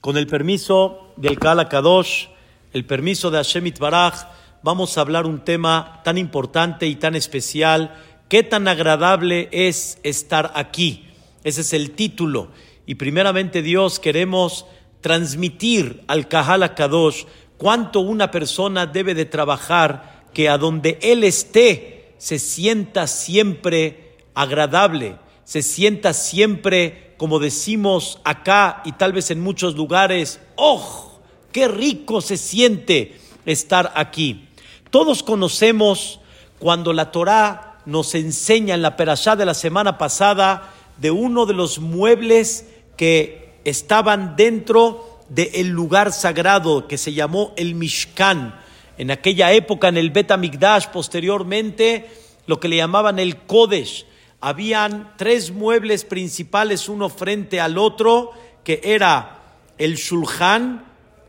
Con el permiso del Kala Kadosh, el permiso de Hashem Itbaraj, vamos a hablar un tema tan importante y tan especial. ¿Qué tan agradable es estar aquí? Ese es el título. Y primeramente Dios queremos transmitir al Kahal Kadosh cuánto una persona debe de trabajar que a donde él esté se sienta siempre agradable, se sienta siempre como decimos acá y tal vez en muchos lugares, ¡oh! ¡Qué rico se siente estar aquí! Todos conocemos cuando la Torá nos enseña en la perashá de la semana pasada de uno de los muebles que estaban dentro del lugar sagrado que se llamó el Mishkan. En aquella época, en el Bet Amigdash, posteriormente, lo que le llamaban el Kodesh habían tres muebles principales uno frente al otro, que era el shulchan,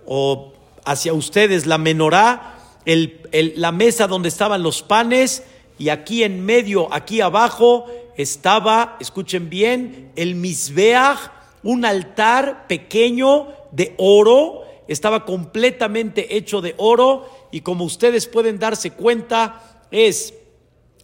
o hacia ustedes la menorá, la mesa donde estaban los panes, y aquí en medio, aquí abajo, estaba, escuchen bien, el misbeach, un altar pequeño de oro, estaba completamente hecho de oro, y como ustedes pueden darse cuenta, es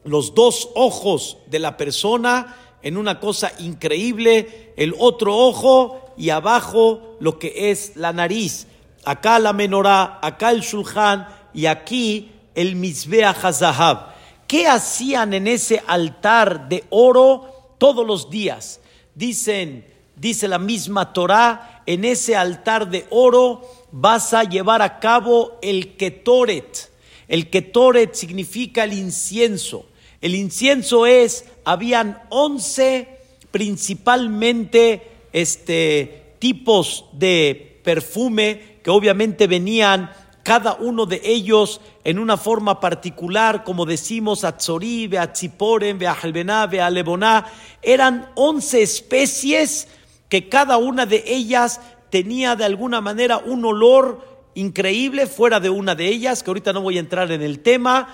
los dos ojos de la persona en una cosa increíble, el otro ojo y abajo lo que es la nariz. Acá la menorá, acá el shulchan y aquí el misbea hazahab. ¿Qué hacían en ese altar de oro todos los días? Dicen, dice la misma Torá, en ese altar de oro vas a llevar a cabo el ketoret. El ketoret significa el incienso. El incienso es, habían 11 principalmente este, tipos de perfume que obviamente venían cada uno de ellos en una forma particular, como decimos, Atzori, Beatziporen, Beajalbená, Bealeboná, eran 11 especies que cada una de ellas tenía de alguna manera un olor increíble fuera de una de ellas, que ahorita no voy a entrar en el tema,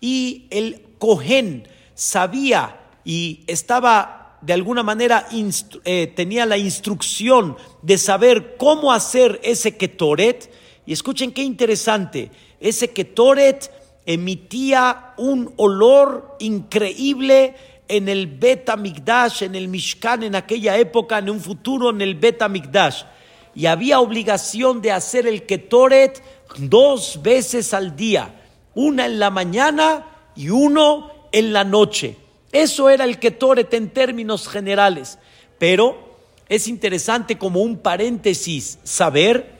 y el Cohen sabía y estaba de alguna manera, eh, tenía la instrucción de saber cómo hacer ese ketoret. Y escuchen qué interesante, ese ketoret emitía un olor increíble en el Bet Migdash, en el Mishkan, en aquella época, en un futuro en el Bet Migdash. Y había obligación de hacer el ketoret dos veces al día, una en la mañana y uno en la noche. Eso era el Ketoret en términos generales. Pero es interesante como un paréntesis saber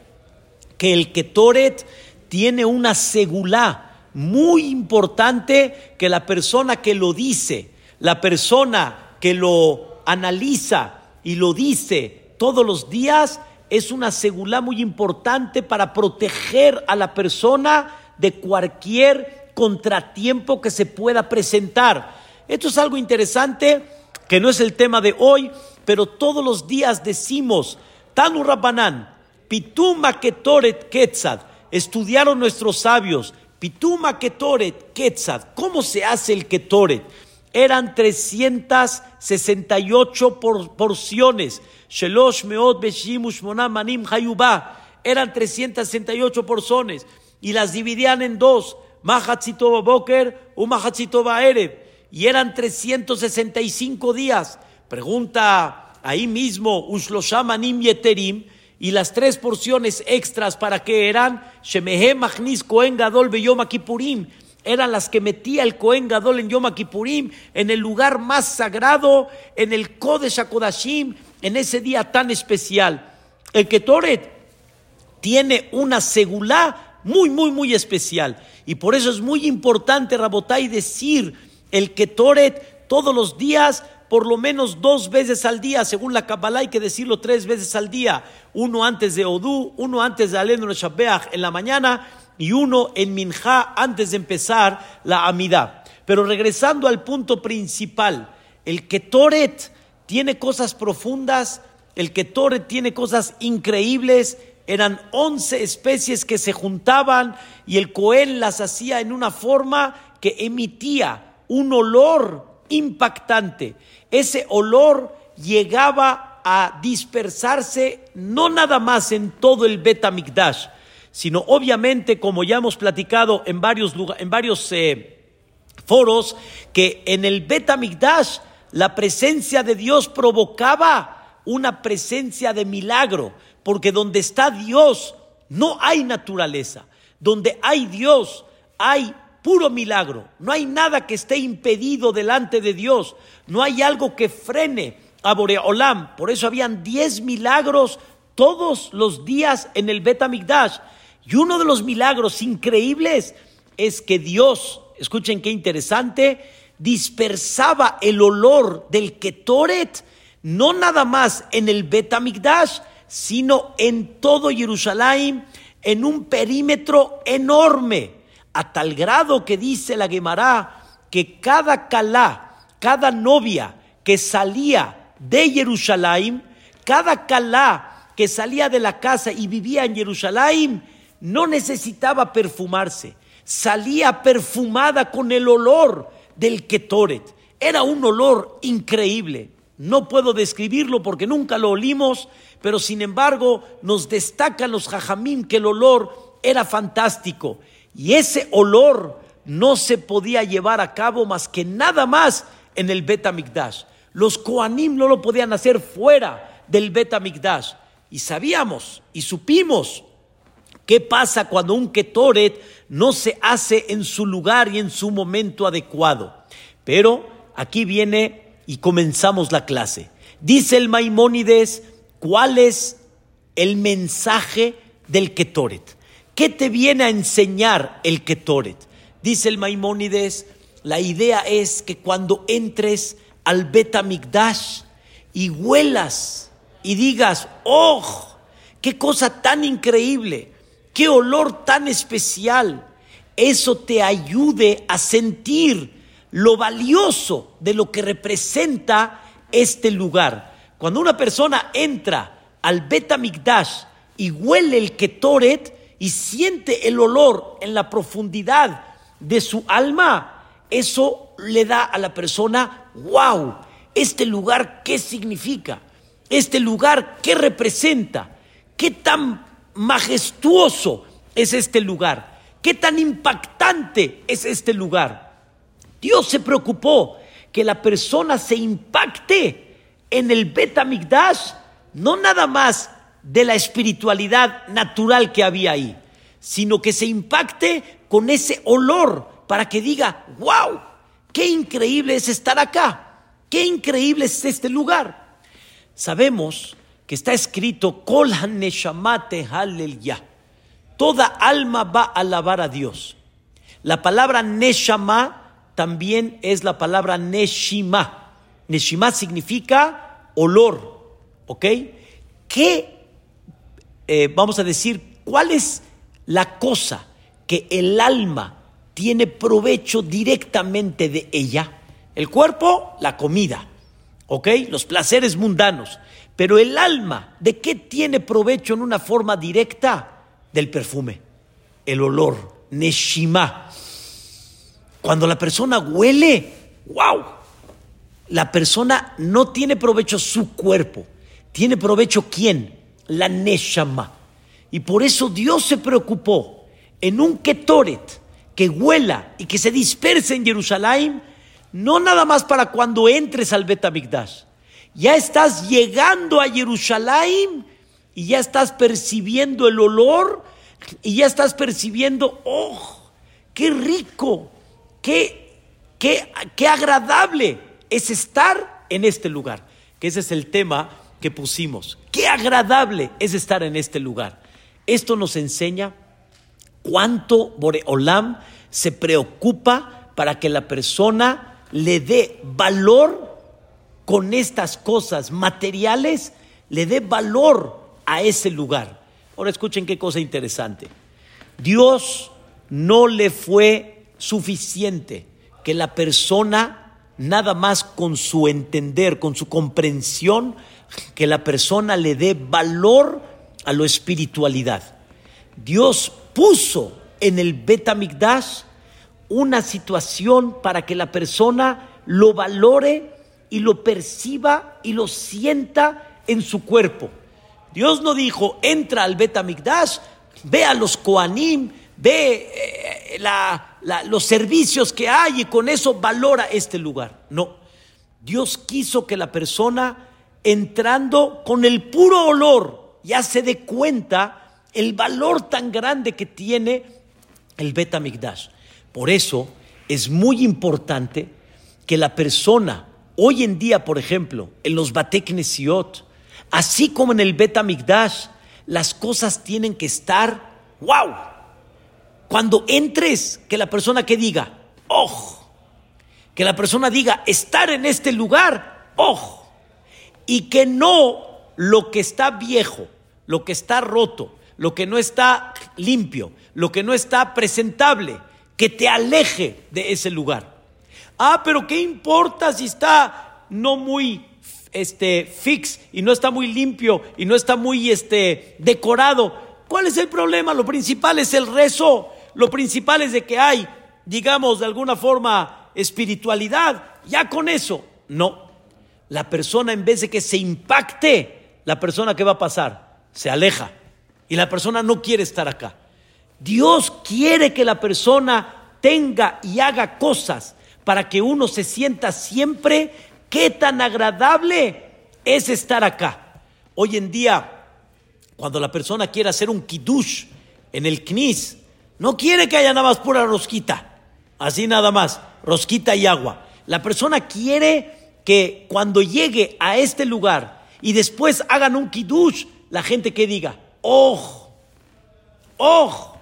que el Ketoret tiene una segulá muy importante que la persona que lo dice, la persona que lo analiza y lo dice todos los días, es una segulá muy importante para proteger a la persona de cualquier contratiempo que se pueda presentar. Esto es algo interesante que no es el tema de hoy, pero todos los días decimos, Tanu Rabbanán, Pituma Ketoret Ketzad, estudiaron nuestros sabios, Pituma Ketoret Ketzad, ¿cómo se hace el Ketoret? Eran 368 porciones, Shelosh Meot Beshimush Manim Hayubá, eran 368 porciones y las dividían en dos. Mahatzitoba Boker, Mahatzitoba Erev. Y eran 365 días. Pregunta ahí mismo, Usloshamanim Yeterim. Y las tres porciones extras, ¿para qué eran? Shemehe Machnis Kohen Gadol Beyom Kippurim. Eran las que metía el Kohen Gadol en Yom Kippurim, en el lugar más sagrado, en el Kodesh HaKodashim, en ese día tan especial. El Ketoret tiene una segulá muy, muy, muy especial. Y por eso es muy importante, Rabotay, decir el Ketoret todos los días, por lo menos dos veces al día, según la Kabbalah hay que decirlo tres veces al día, uno antes de Odú, uno antes de Alenu Shabbeach en la mañana y uno en Minjá antes de empezar la Amidad. Pero regresando al punto principal, el Ketoret tiene cosas profundas, el Ketoret tiene cosas increíbles, eran 11 especies que se juntaban y el Cohen las hacía en una forma que emitía un olor impactante. Ese olor llegaba a dispersarse no nada más en todo el Betamikdash, sino obviamente, como ya hemos platicado en varios, en varios eh, foros, que en el Betamikdash la presencia de Dios provocaba una presencia de milagro, porque donde está Dios no hay naturaleza, donde hay Dios hay puro milagro, no hay nada que esté impedido delante de Dios, no hay algo que frene a Boreolam, por eso habían diez milagros todos los días en el Betamigdash. Y uno de los milagros increíbles es que Dios, escuchen qué interesante, dispersaba el olor del Ketoret, no nada más en el Betamigdash, sino en todo Jerusalén, en un perímetro enorme, a tal grado que dice la Gemara que cada calá, cada novia que salía de Jerusalén, cada calá que salía de la casa y vivía en Jerusalén, no necesitaba perfumarse, salía perfumada con el olor del Ketoret. Era un olor increíble. No puedo describirlo porque nunca lo olimos, pero sin embargo nos destacan los jajamín que el olor era fantástico. Y ese olor no se podía llevar a cabo más que nada más en el Betamikdash. Los Koanim no lo podían hacer fuera del Betamikdash. Y sabíamos y supimos ¿Qué pasa cuando un Ketoret no se hace en su lugar y en su momento adecuado? Pero aquí viene y comenzamos la clase. Dice el Maimónides, ¿cuál es el mensaje del Ketoret? ¿Qué te viene a enseñar el Ketoret? Dice el Maimónides, la idea es que cuando entres al Betamigdash y huelas y digas, ¡oh! ¡Qué cosa tan increíble! qué olor tan especial. Eso te ayude a sentir lo valioso de lo que representa este lugar. Cuando una persona entra al Betamigdash y huele el Ketoret y siente el olor en la profundidad de su alma, eso le da a la persona, wow, este lugar qué significa, este lugar qué representa, qué tan majestuoso es este lugar, qué tan impactante es este lugar. Dios se preocupó que la persona se impacte en el Betamigdash, no nada más de la espiritualidad natural que había ahí, sino que se impacte con ese olor para que diga, wow, qué increíble es estar acá, qué increíble es este lugar. Sabemos que está escrito, Kol. Toda alma va a alabar a Dios. La palabra Neshama también es la palabra Neshima. Neshima significa olor. ¿Ok? ¿Qué, eh, vamos a decir, cuál es la cosa que el alma tiene provecho directamente de ella? El cuerpo, la comida. ¿Ok? Los placeres mundanos. Pero el alma, ¿de qué tiene provecho en una forma directa? Del perfume, el olor, Neshima. Cuando la persona huele, wow, la persona no tiene provecho su cuerpo, tiene provecho quién? La Neshama. Y por eso Dios se preocupó en un Ketoret que huela y que se disperse en Jerusalén, no nada más para cuando entres al Betamigdash, ya estás llegando a Jerusalén y ya estás percibiendo el olor y ya estás percibiendo, oh, qué rico, qué, qué, qué agradable es estar en este lugar. Que ese es el tema que pusimos. Qué agradable es estar en este lugar. Esto nos enseña cuánto Boreolam se preocupa para que la persona le dé valor con estas cosas materiales le dé valor a ese lugar. Ahora escuchen qué cosa interesante. Dios no le fue suficiente que la persona, nada más con su entender, con su comprensión, que la persona le dé valor a la espiritualidad. Dios puso en el Betamigdash una situación para que la persona lo valore y lo perciba y lo sienta en su cuerpo. Dios no dijo, entra al Betamigdash, ve a los Koanim, ve eh, los servicios que hay y con eso valora este lugar. No, Dios quiso que la persona entrando con el puro olor ya se dé cuenta el valor tan grande que tiene el Betamigdash. Por eso es muy importante que la persona, hoy en día, por ejemplo, en los Batek así como en el Betamigdash, las cosas tienen que estar, wow. Cuando entres, que la persona que diga, oh, que la persona diga, estar en este lugar, oh, y que no lo que está viejo, lo que está roto, lo que no está limpio, lo que no está presentable, que te aleje de ese lugar. Ah, pero ¿qué importa si está no muy este fix y no está muy limpio y no está muy este decorado? ¿Cuál es el problema? Lo principal es el rezo. Lo principal es de que hay, digamos, de alguna forma espiritualidad. Ya con eso, no. La persona en vez de que se impacte, la persona que va a pasar se aleja y la persona no quiere estar acá. Dios quiere que la persona tenga y haga cosas para que uno se sienta siempre qué tan agradable es estar acá. Hoy en día, cuando la persona quiere hacer un kiddush en el knis, no quiere que haya nada más pura rosquita, así nada más, rosquita y agua. La persona quiere que cuando llegue a este lugar y después hagan un kiddush, la gente que diga, oh, oh,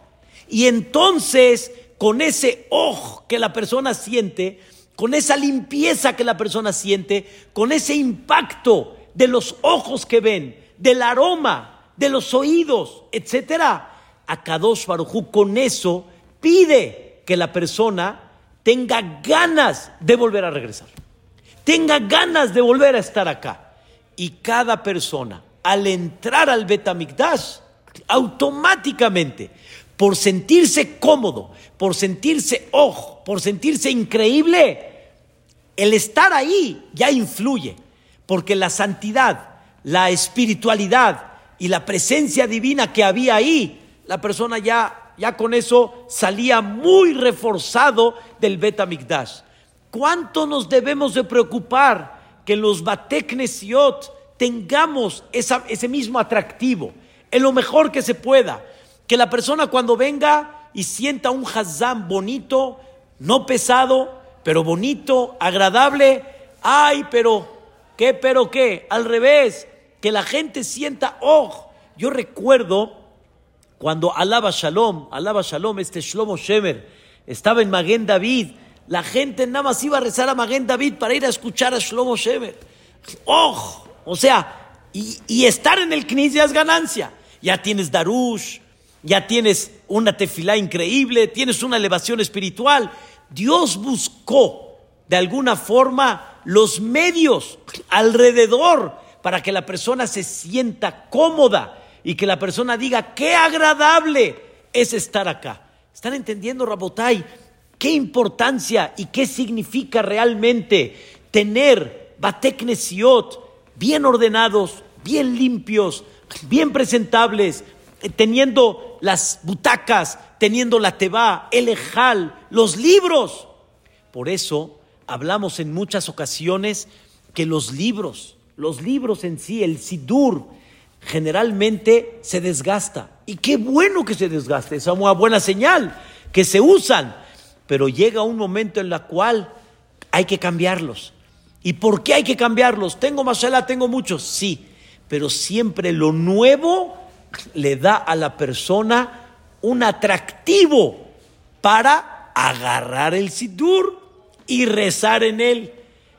y entonces, con ese ojo que la persona siente, con esa limpieza que la persona siente, con ese impacto de los ojos que ven, del aroma, de los oídos, etcétera, a Kadosh Barujú con eso pide que la persona tenga ganas de volver a regresar, tenga ganas de volver a estar acá. Y cada persona, al entrar al Betamigdash, automáticamente por sentirse cómodo, por sentirse ojo, por sentirse increíble, el estar ahí ya influye, porque la santidad, la espiritualidad y la presencia divina que había ahí, la persona ya, ya con eso salía muy reforzado del Betamigdash. ¿Cuánto nos debemos de preocupar que en los Bateknesiot tengamos ese mismo atractivo, en lo mejor que se pueda? Que la persona cuando venga y sienta un hazam bonito, no pesado, pero bonito, agradable, ay, pero, ¿qué, pero qué? Al revés, que la gente sienta, oh, yo recuerdo cuando alaba Shalom, alaba Shalom, este Shlomo Shemer, estaba en Maguen David, la gente nada más iba a rezar a Maguen David para ir a escuchar a Shlomo Shemer. ¡Oh! O sea, y, estar en el Knis ya es ganancia. Ya tienes Darush, ya tienes una tefilá increíble, tienes una elevación espiritual. Dios buscó de alguna forma los medios alrededor para que la persona se sienta cómoda y que la persona diga qué agradable es estar acá. ¿Están entendiendo, Rabotai? ¿Qué importancia y qué significa realmente tener Bateknesiot bien ordenados, bien limpios, bien presentables, eh, teniendo las butacas, teniendo la teba, el ejal, los libros. Por eso hablamos en muchas ocasiones que los libros, los libros en sí, el sidur, generalmente se desgasta. Y qué bueno que se desgaste, es una buena señal, que se usan. Pero llega un momento en el cual hay que cambiarlos. ¿Y por qué hay que cambiarlos? Tengo mashallah, tengo muchos, sí, pero siempre lo nuevo le da a la persona un atractivo para agarrar el sidur y rezar en él.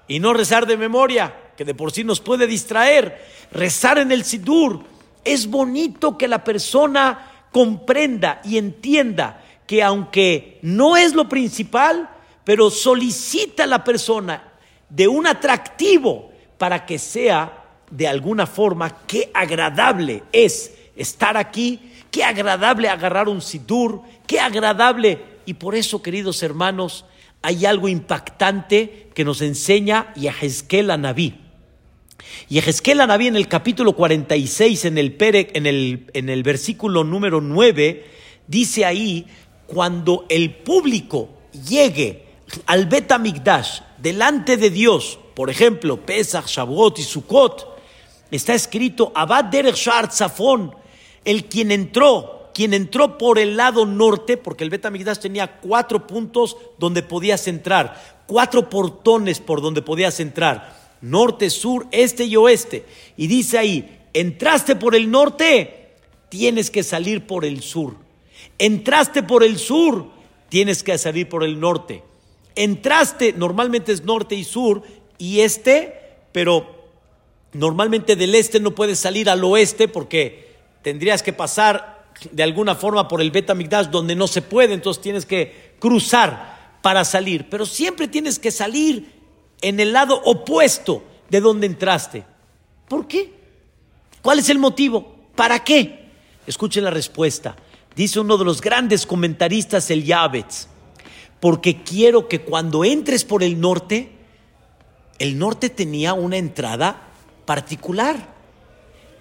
Y no rezar de memoria, que de por sí nos puede distraer. Rezar en el sidur. Es bonito que la persona comprenda y entienda que aunque no es lo principal, pero solicita a la persona de un atractivo para que sea de alguna forma qué agradable es estar aquí, qué agradable agarrar un sidur, qué agradable. Y por eso, queridos hermanos, hay algo impactante que nos enseña Yahezkel Naví. Y Ezequiel Anabí en el capítulo 46, en el, en, el, en el versículo número 9, dice ahí, cuando el público llegue al Bet delante de Dios, por ejemplo, Pesach, Shavuot y Sukkot, está escrito Abad Derech Shar Zafón, el quien entró, quien entró por el lado norte, porque el Bet tenía cuatro puntos donde podías entrar, cuatro portones por donde podías entrar norte, sur, este y oeste. Y dice ahí, entraste por el norte, tienes que salir por el sur. Entraste por el sur, tienes que salir por el norte. Entraste, normalmente es norte y sur y este, pero normalmente del este no puedes salir al oeste porque tendrías que pasar de alguna forma por el Betamigdash donde no se puede, entonces tienes que cruzar para salir, pero siempre tienes que salir en el lado opuesto de donde entraste. ¿Por qué? ¿Cuál es el motivo? ¿Para qué? Escuchen la respuesta. Dice uno de los grandes comentaristas, el Yavetz, porque quiero que cuando entres por el norte, el norte tenía una entrada particular.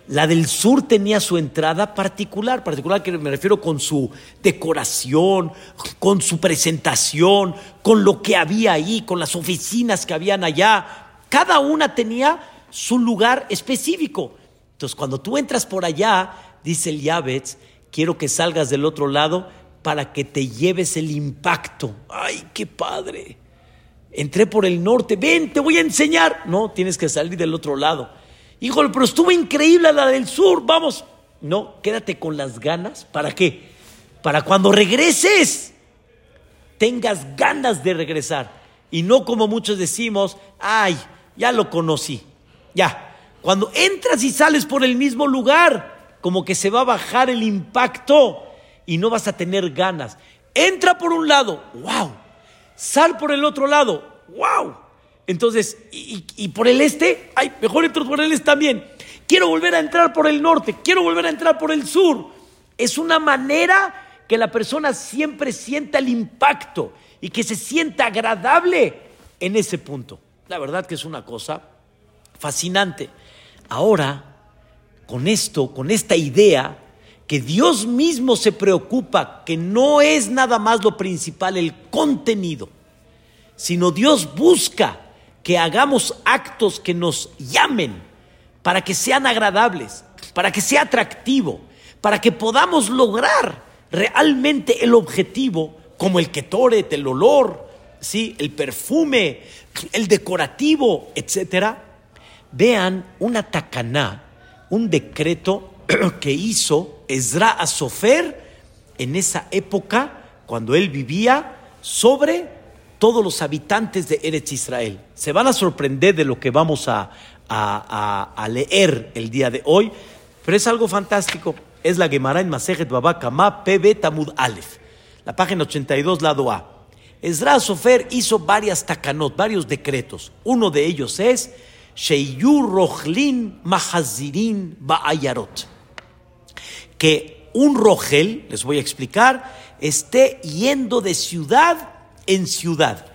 La del sur tenía su entrada particular, particular que me refiero con su decoración, con su presentación, con lo que había ahí, con las oficinas que habían allá. Cada una tenía su lugar específico. Entonces, cuando tú entras por allá, dice el Yavetz, quiero que salgas del otro lado para que te lleves el impacto. ¡Ay, qué padre! Entré por el norte, ven, te voy a enseñar. No, tienes que salir del otro lado. Híjole, pero estuvo increíble la del sur, vamos. No, quédate con las ganas. ¿Para qué? Para cuando regreses, tengas ganas de regresar. Y no como muchos decimos, ay, ya lo conocí. Ya, cuando entras y sales por el mismo lugar, como que se va a bajar el impacto y no vas a tener ganas. Entra por un lado, wow. Sal por el otro lado, wow entonces, y, por el este, ay, mejor entro por el este también. Quiero volver a entrar por el norte, quiero volver a entrar por el sur. Es una manera que la persona siempre sienta el impacto y que se sienta agradable en ese punto. La verdad que es una cosa fascinante. Ahora, con esto, con esta idea, que Dios mismo se preocupa, que no es nada más lo principal el contenido, sino Dios busca que hagamos actos que nos llamen para que sean agradables, para que sea atractivo, para que podamos lograr realmente el objetivo, como el ketoret, el olor, ¿sí? el perfume, el decorativo, etcétera. Vean una tacaná, un decreto que hizo Ezra Asofer en esa época, cuando él vivía, sobre todos los habitantes de Eretz Israel. Se van a sorprender de lo que vamos a, leer el día de hoy, pero es algo fantástico. Es la Gemara en Masejet PB Tamud Aleph, la página 82, lado A. Ezra Sofer hizo varias takanot, varios decretos. Uno de ellos es Sheyur Rochlin Mahazirin Ba'ayarot. Que un rogel, les voy a explicar, esté yendo de ciudad en ciudad.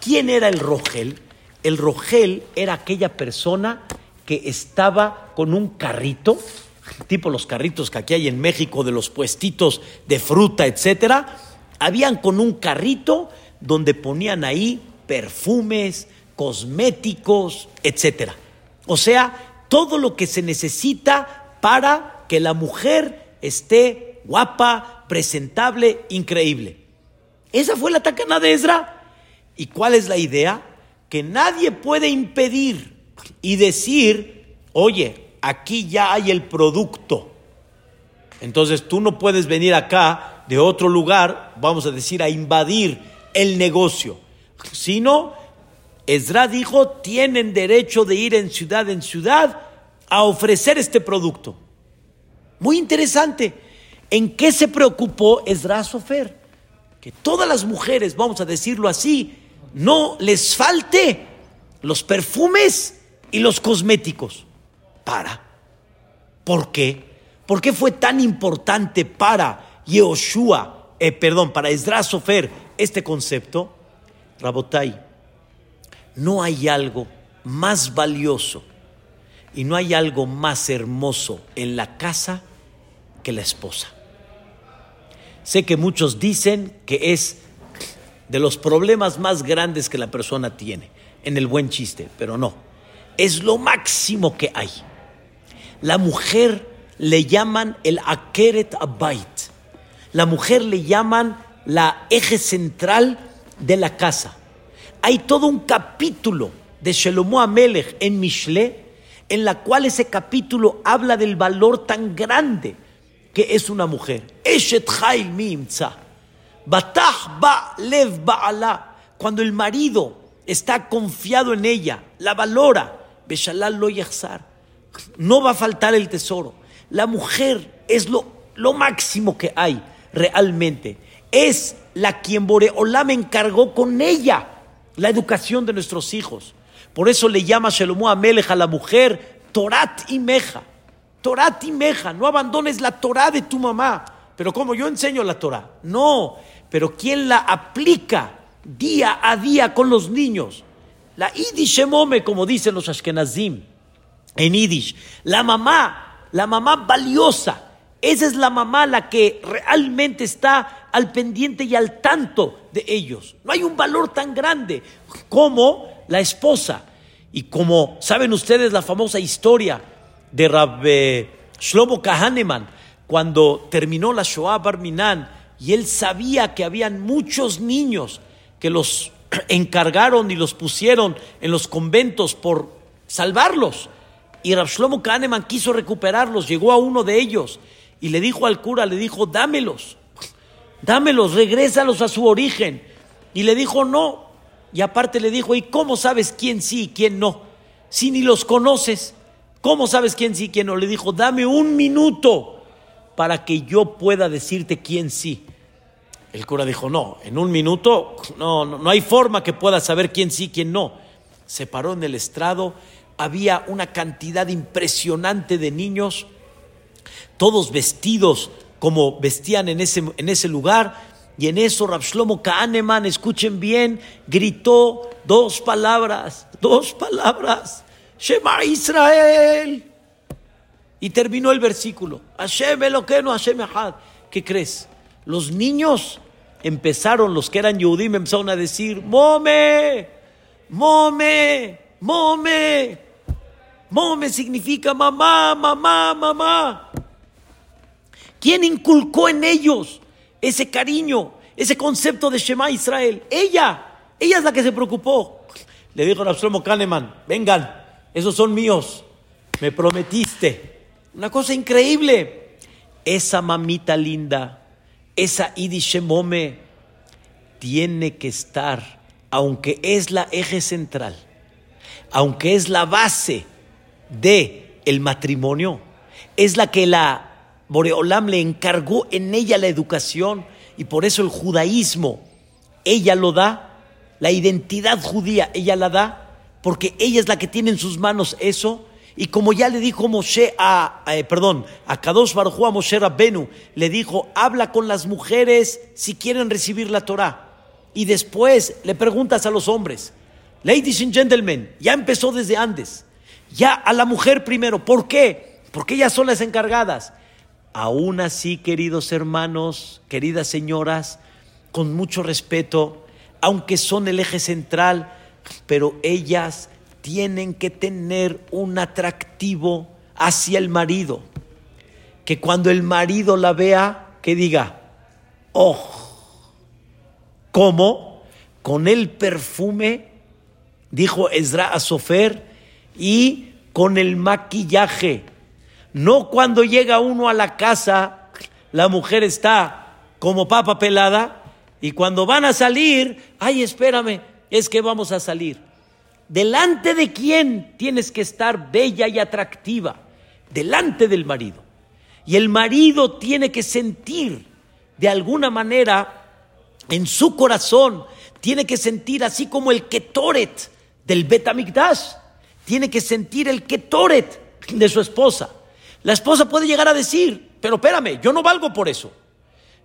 ¿Quién era el Rogel? El Rogel era aquella persona que estaba con un carrito, tipo los carritos que aquí hay en México de los puestitos de fruta, etcétera. Habían con un carrito donde ponían ahí perfumes, cosméticos, etcétera. O sea, todo lo que se necesita para que la mujer esté guapa, presentable, increíble. Esa fue la tacana de Ezra. ¿Y cuál es la idea? Que nadie puede impedir y decir, oye, aquí ya hay el producto. Entonces tú no puedes venir acá de otro lugar, vamos a decir, a invadir el negocio. Sino, Ezra dijo, tienen derecho de ir en ciudad en ciudad a ofrecer este producto. Muy interesante. ¿En qué se preocupó Ezra Sofer? Que todas las mujeres, vamos a decirlo así, no les falte los perfumes y los cosméticos. Para. ¿Por qué? ¿Por qué fue tan importante para Yehoshua, eh, perdón, para este concepto? Rabotai, no hay algo más valioso Y no hay algo más hermoso en la casa que la esposa. Sé que muchos dicen que es de los problemas más grandes que la persona tiene, en el buen chiste, pero no. Es lo máximo que hay. La mujer le llaman el Akeret Abait. La mujer le llaman la eje central de la casa. Hay todo un capítulo de Shelomo Amelech en Mishle, en la cual ese capítulo habla del valor tan grande que es una mujer. Eshet mi Batah ba lev ba'ala. Cuando el marido está confiado en ella, la valora, Beshalal lo No va a faltar el tesoro. La mujer es lo, lo máximo que hay realmente. Es la quien Boreolá me encargó con ella la educación de nuestros hijos. Por eso le llama Shelomo Amelech a la mujer Torat y Meja. Torat y Meja, no abandones la Torah de tu mamá. Pero como yo enseño la Torah, no, pero ¿quién la aplica día a día con los niños? La Idishemome, como dicen los Ashkenazim en Idish, la mamá, la mamá valiosa. Esa es la mamá la que realmente está al pendiente y al tanto de ellos. No hay un valor tan grande como la esposa. Y como saben ustedes la famosa historia de Rabbe Shlomo Kahaneman, cuando terminó la Shoah Barminan y él sabía que habían muchos niños que los encargaron y los pusieron en los conventos por salvarlos. Y Rab Shlomo Kahneman quiso recuperarlos, llegó a uno de ellos y le dijo al cura, le dijo, dámelos, dámelos, regrésalos a su origen. Y le dijo, no, y aparte le dijo, ¿y cómo sabes quién sí y quién no? Si ni los conoces, ¿cómo sabes quién sí quién no? Le dijo, dame un minuto para que yo pueda decirte quién sí. El cura dijo, no, en un minuto no, no, no hay forma que pueda saber quién sí quién no. Se paró en el estrado, había una cantidad impresionante de niños, todos vestidos como vestían en ese, en ese lugar, y en eso Rabshlomo Kahneman, escuchen bien, gritó dos palabras, dos palabras. Shema Israel. Y terminó el versículo. Hashem Eloqueno, Hashem. ¿Qué crees? Los niños empezaron, los que eran Yehudim, empezaron a decir, Mome, Mome, Mome. Mome significa mamá, mamá, mamá. ¿Quién inculcó en ellos? ese cariño, ese concepto de Shema Israel. Ella, ella es la que se preocupó. Le dijo a Absalom Kahneman, vengan, esos son míos, me prometiste. Una cosa increíble. Esa mamita linda, esa Idishemome, tiene que estar, aunque es la eje central, aunque es la base de el matrimonio, es la que la Boreolam le encargó en ella la educación y por eso el judaísmo, ella lo da, la identidad judía, ella la da, porque ella es la que tiene en sus manos eso. Y como ya le dijo Moshe a, eh, perdón, a Kadosh Baruj a Moshe Rabbenu, le dijo, habla con las mujeres si quieren recibir la Torah. Y después le preguntas a los hombres, ladies and gentlemen, ya empezó desde antes, ya a la mujer primero, ¿por qué? Porque ellas son las encargadas. Aún así, queridos hermanos, queridas señoras, con mucho respeto, aunque son el eje central, pero ellas tienen que tener un atractivo hacia el marido. Que cuando el marido la vea, que diga, oh, ¿cómo? Con el perfume, dijo Ezra a Sofer, y con el maquillaje no cuando llega uno a la casa, la mujer está como papa pelada y cuando van a salir, ay, espérame, es que vamos a salir. ¿Delante de quién tienes que estar bella y atractiva? Delante del marido. Y el marido tiene que sentir de alguna manera en su corazón, tiene que sentir así como el ketoret del Betamigdash, tiene que sentir el ketoret de su esposa. La esposa puede llegar a decir, pero espérame, yo no valgo por eso.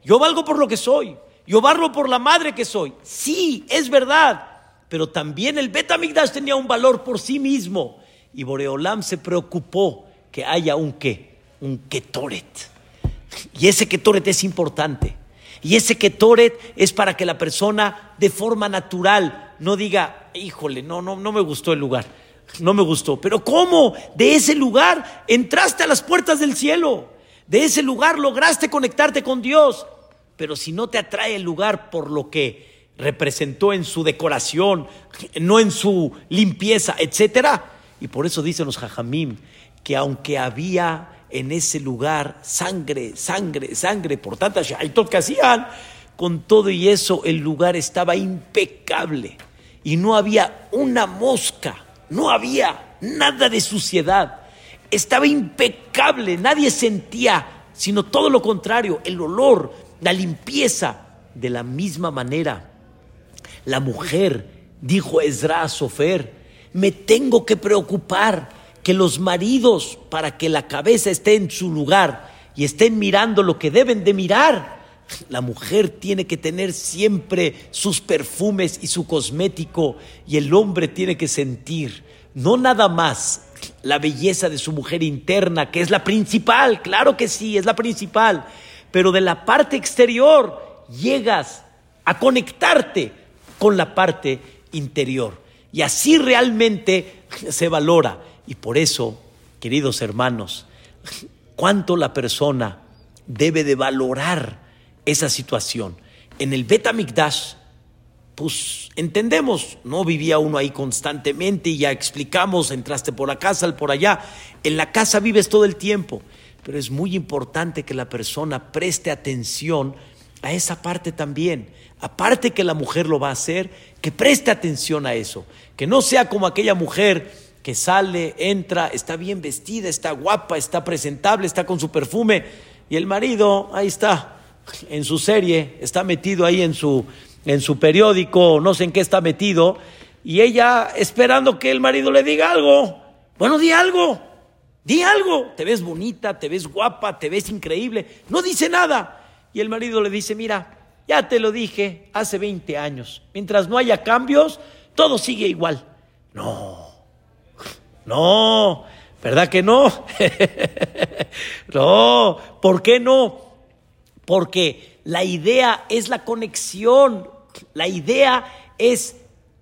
Yo valgo por lo que soy. Yo valgo por la madre que soy. Sí, es verdad. Pero también el Betamigdash tenía un valor por sí mismo. y Boreolam se preocupó que haya un qué, un ketoret. Y ese ketoret es importante. Y ese ketoret es para que la persona de forma natural no diga, híjole, no, no, no me gustó el lugar, no me gustó. Pero ¿cómo? De ese lugar entraste a las puertas del cielo. De ese lugar lograste conectarte con Dios. Pero si no te atrae el lugar por lo que representó en su decoración, no en su limpieza, etcétera. Y por eso dicen los jajamim que aunque había en ese lugar sangre, sangre, sangre, por tantas shaitot que hacían, con todo y eso el lugar estaba impecable y no había una mosca, no había nada de suciedad, estaba impecable, nadie sentía, sino todo lo contrario, el olor, la limpieza. De la misma manera, la mujer dijo Ezra a Sofer, me tengo que preocupar que los maridos, para que la cabeza esté en su lugar y estén mirando lo que deben de mirar, la mujer tiene que tener siempre sus perfumes y su cosmético y el hombre tiene que sentir no nada más la belleza de su mujer interna, que es la principal, claro que sí, es la principal, pero de la parte exterior llegas a conectarte con la parte interior. Y así realmente se valora. Y por eso, queridos hermanos, cuánto la persona debe de valorar esa situación. En el Betamikdash, pues entendemos, no vivía uno ahí constantemente y ya explicamos, entraste por acá, sal por allá. En la casa vives todo el tiempo, pero es muy importante que la persona preste atención a esa parte también. Aparte que la mujer lo va a hacer, que preste atención a eso. Que no sea como aquella mujer que sale, entra, está bien vestida, está guapa, está presentable, está con su perfume. Y el marido, ahí está, en su serie, está metido ahí en su, en su periódico, no sé en qué está metido. Y ella esperando que el marido le diga algo. Bueno, di algo, di algo. Te ves bonita, te ves guapa, te ves increíble. No dice nada. Y el marido le dice, mira, ya te lo dije hace 20 años. Mientras no haya cambios, todo sigue igual. No, no, ¿verdad que no? no, ¿por qué no? Porque la idea es la conexión, la idea es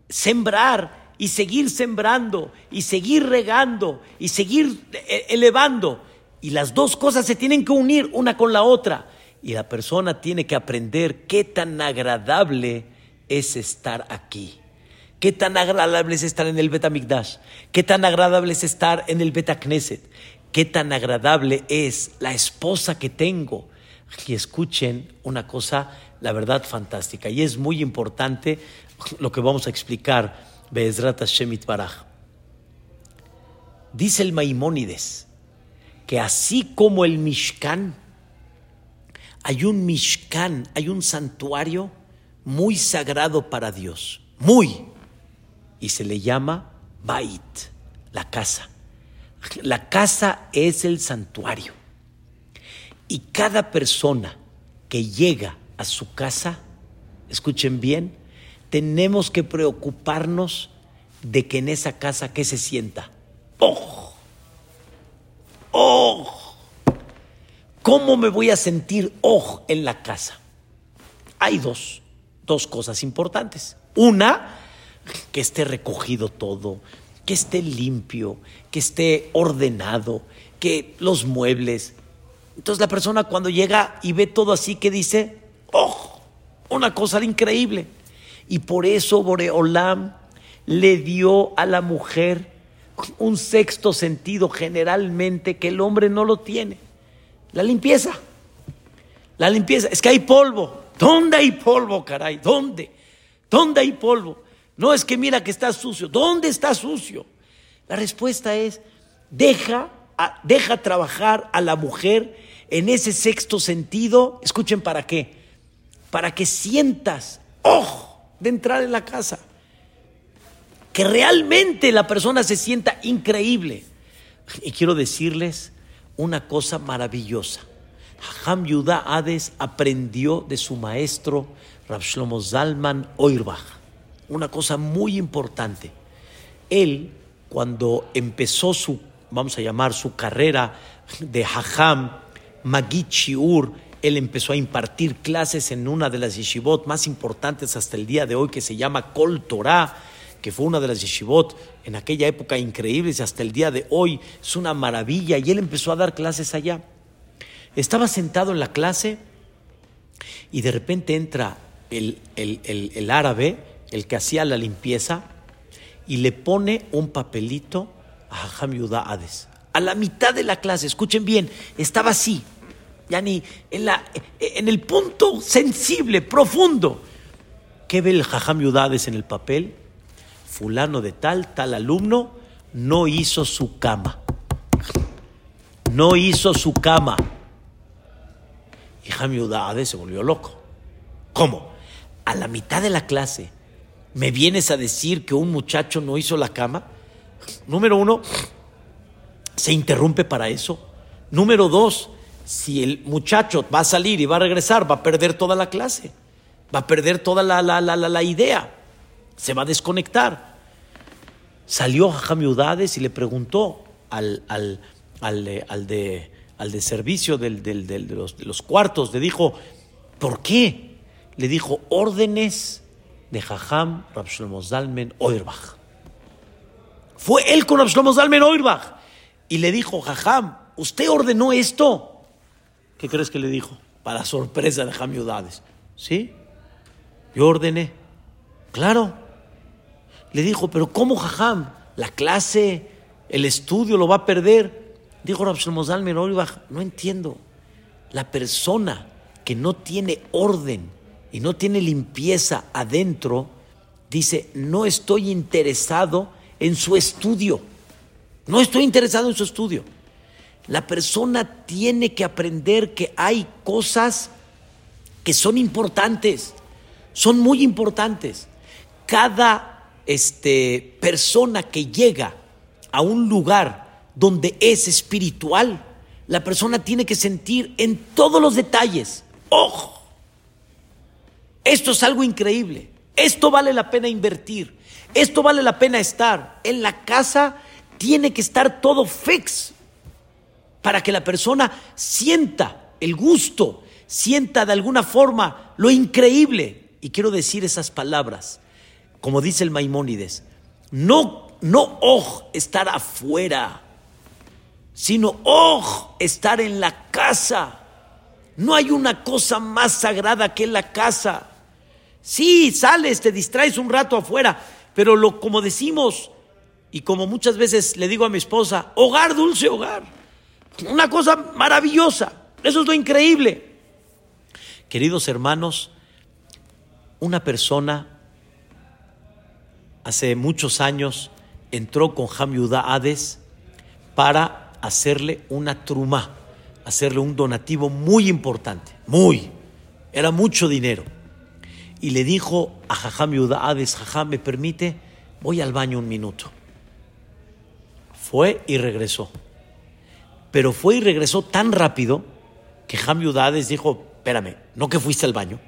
sembrar y seguir sembrando y seguir regando y seguir eh, elevando. Y las dos cosas se tienen que unir una con la otra. Y la persona tiene que aprender qué tan agradable es estar aquí. Qué tan agradable es estar en el Betamigdash. Qué tan agradable es estar en el Betakneset. Qué tan agradable es la esposa que tengo. Y escuchen una cosa, la verdad, fantástica. Y es muy importante lo que vamos a explicar. Be'ezrat Baraj. Dice el Maimónides que así como el Mishkan, hay un Mishkan, hay un santuario muy sagrado para Dios, muy, y se le llama Bait, la casa. La casa es el santuario. Y cada persona que llega a su casa, escuchen bien, tenemos que preocuparnos de que en esa casa que se sienta. ¡Oh! ¡Oh! ¿Cómo me voy a sentir oh en la casa? Hay dos, dos cosas importantes. Una, que esté recogido todo, que esté limpio, que esté ordenado, que los muebles. Entonces la persona cuando llega y ve todo así que dice, oh, una cosa increíble. Y por eso Boreolam le dio a la mujer un sexto sentido generalmente que el hombre no lo tiene. La limpieza. La limpieza. Es que hay polvo. ¿Dónde hay polvo, caray? ¿Dónde? ¿Dónde hay polvo? No es que mira que está sucio. ¿Dónde está sucio? La respuesta es, deja, deja trabajar a la mujer en ese sexto sentido. Escuchen para qué. Para que sientas, ojo, de entrar en la casa. Que realmente la persona se sienta increíble. Y quiero decirles una cosa maravillosa. Ham Yudá Hades aprendió de su maestro Rav Shlomo Zalman Oirbach. Una cosa muy importante. Él cuando empezó su, vamos a llamar, su carrera de Hajam, Magid Shiur, él empezó a impartir clases en una de las yeshivot más importantes hasta el día de hoy, que se llama Kol Torah, que fue una de las yeshivot en aquella época increíbles y hasta el día de hoy es una maravilla. Y él empezó a dar clases allá. Estaba sentado en la clase y de repente entra el, el árabe, el que hacía la limpieza, y le pone un papelito a Hajam Yudá. A la mitad de la clase, escuchen bien, estaba así, ya ni en, la, en el punto sensible, profundo. ¿Qué ve el Jajam Yudades en el papel? Fulano de tal, tal alumno, no hizo su cama. No hizo su cama. Y Jajam Yudades se volvió loco. ¿Cómo? A la mitad de la clase, ¿me vienes a decir que un muchacho no hizo la cama? Número uno, se interrumpe para eso. Número dos, si el muchacho va a salir y va a regresar, va a perder toda la clase, va a perder toda la, la, la, la idea, se va a desconectar. Salió a Udades y le preguntó al, al, al, de, al, de, al de servicio del, del, del, de, los, de, los, cuartos, le dijo, ¿por qué? Le dijo, órdenes de Jajam Rabshlomo Zalmen Oirbach. Fue él con Rabshlomo Zalmen Oirbach y le dijo, Jajam, ¿usted ordenó esto? ¿Qué crees que le dijo? Para sorpresa de Jamiudades. ¿Sí? Yo ordené. Claro. Le dijo, pero ¿cómo Jajam? La clase, el estudio lo va a perder. Dijo Rabshemosal no entiendo. La persona que no tiene orden y no tiene limpieza adentro, dice, no estoy interesado en su estudio. No estoy interesado en su estudio. La persona tiene que aprender que hay cosas que son importantes, son muy importantes. Cada este, persona que llega a un lugar donde es espiritual, la persona tiene que sentir en todos los detalles, ojo, esto es algo increíble, esto vale la pena invertir, esto vale la pena estar. En la casa tiene que estar todo fix, para que la persona sienta el gusto, sienta de alguna forma lo increíble. Y quiero decir esas palabras, como dice el Maimónides, no, no oj estar afuera, sino oj estar en la casa. No hay una cosa más sagrada que la casa. Sí, sales, te distraes un rato afuera, pero lo, como decimos, y como muchas veces le digo a mi esposa, hogar, dulce hogar. Una cosa maravillosa. Eso es lo increíble. Queridos hermanos, una persona hace muchos años entró con Ham Hades para hacerle una truma, hacerle un donativo muy importante, muy, era mucho dinero. Y le dijo a Jajam Yuda Hades, ¿me permite? Voy al baño un minuto. Fue y regresó. Pero fue y regresó tan rápido que Ham Yudades dijo, espérame, ¿no que fuiste al baño?